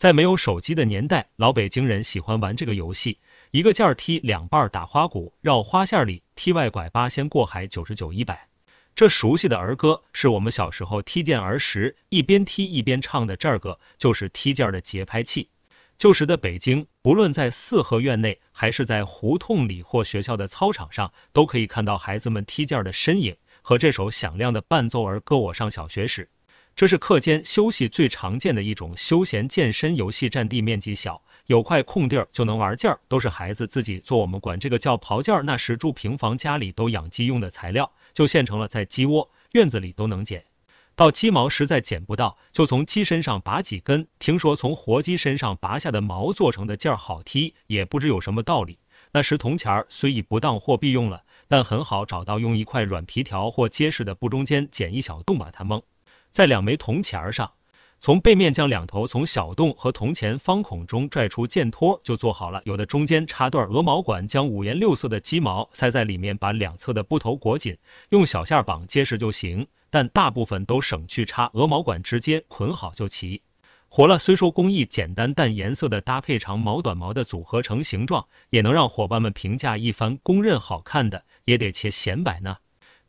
在没有手机的年代，老北京人喜欢玩这个游戏，一个劲儿踢两半打花鼓，绕花线里踢外拐八仙过海九十九一百。这熟悉的儿歌是我们小时候踢毽儿时一边踢一边唱的，这个就是踢毽的节拍器。旧时的北京，不论在四合院内，还是在胡同里或学校的操场上，都可以看到孩子们踢毽儿的身影和这首响亮的伴奏儿歌。我上小学时。这是课间休息最常见的一种休闲健身游戏，占地面积小，有块空地儿就能玩劲儿，都是孩子自己做，我们管这个叫刨劲儿。那时住平房，家里都养鸡用的材料就现成了，在鸡窝、院子里都能捡到鸡毛，实在捡不到，就从鸡身上拔几根。听说从活鸡身上拔下的毛做成的劲儿好踢，也不知有什么道理。那时铜钱儿虽已不当货币用了，但很好找到，用一块软皮条或结实的布中间剪一小洞，把它蒙。在两枚铜钱上，从背面将两头从小洞和铜钱方孔中拽出箭托，就做好了。有的中间插段鹅毛管，将五颜六色的鸡毛塞在里面，把两侧的布头裹紧，用小线绑结实就行。但大部分都省去插鹅毛管，直接捆好就齐活了。虽说工艺简单，但颜色的搭配，长毛短毛的组合成形状，也能让伙伴们评价一番。公认好看的，也得切显摆呢。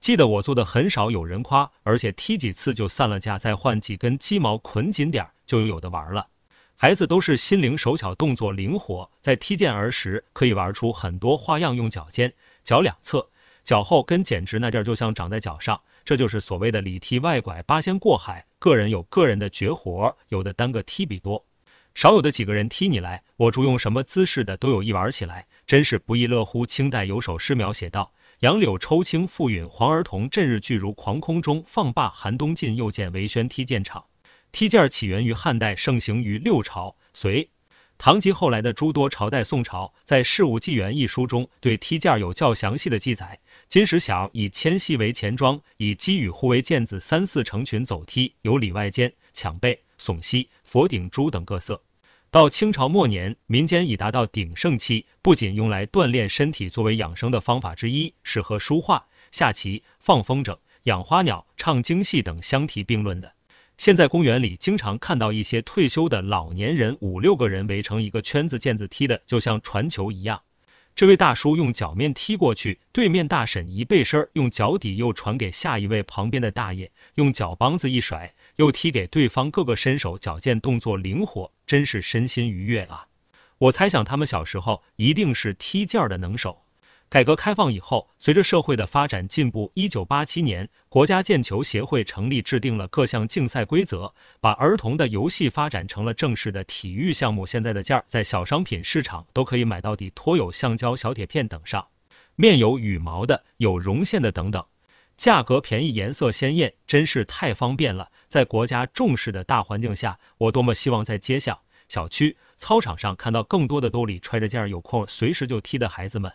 记得我做的很少有人夸，而且踢几次就散了架，再换几根鸡毛捆紧点就有的玩了。孩子都是心灵手巧，动作灵活，在踢毽儿时可以玩出很多花样，用脚尖、脚两侧、脚后跟，简直那劲儿就像长在脚上。这就是所谓的里踢外拐八仙过海。个人有个人的绝活，有的单个踢比多，少有的几个人踢你来，我主用什么姿势的都有，一玩起来真是不亦乐乎。清代有首诗描写道。杨柳抽青复允，黄儿童振日俱如狂空中放罢寒冬尽，又见维轩踢毽场。踢毽起源于汉代，盛行于六朝、隋、唐及后来的诸多朝代。宋朝在《事物纪元》一书中，对踢毽有较详细的记载。金石小以铅细为前装，以鸡与户为毽子，三四成群走踢，有里外间、抢背、耸膝、佛顶珠等各色。到清朝末年，民间已达到鼎盛期，不仅用来锻炼身体，作为养生的方法之一，适合书画、下棋、放风筝、养花鸟、唱京戏等相提并论的。现在公园里经常看到一些退休的老年人，五六个人围成一个圈子，毽子踢的就像传球一样。这位大叔用脚面踢过去，对面大婶一背身，用脚底又传给下一位旁边的大爷，用脚帮子一甩，又踢给对方。各个身手矫健，动作灵活，真是身心愉悦啊！我猜想他们小时候一定是踢毽的能手。改革开放以后，随着社会的发展进步，一九八七年，国家毽球协会成立，制定了各项竞赛规则，把儿童的游戏发展成了正式的体育项目。现在的毽儿在小商品市场都可以买到，底托有橡胶、小铁片等上面有羽毛的，有绒线的等等，价格便宜，颜色鲜艳，真是太方便了。在国家重视的大环境下，我多么希望在街巷、小区、操场上看到更多的兜里揣着毽儿，有空随时就踢的孩子们。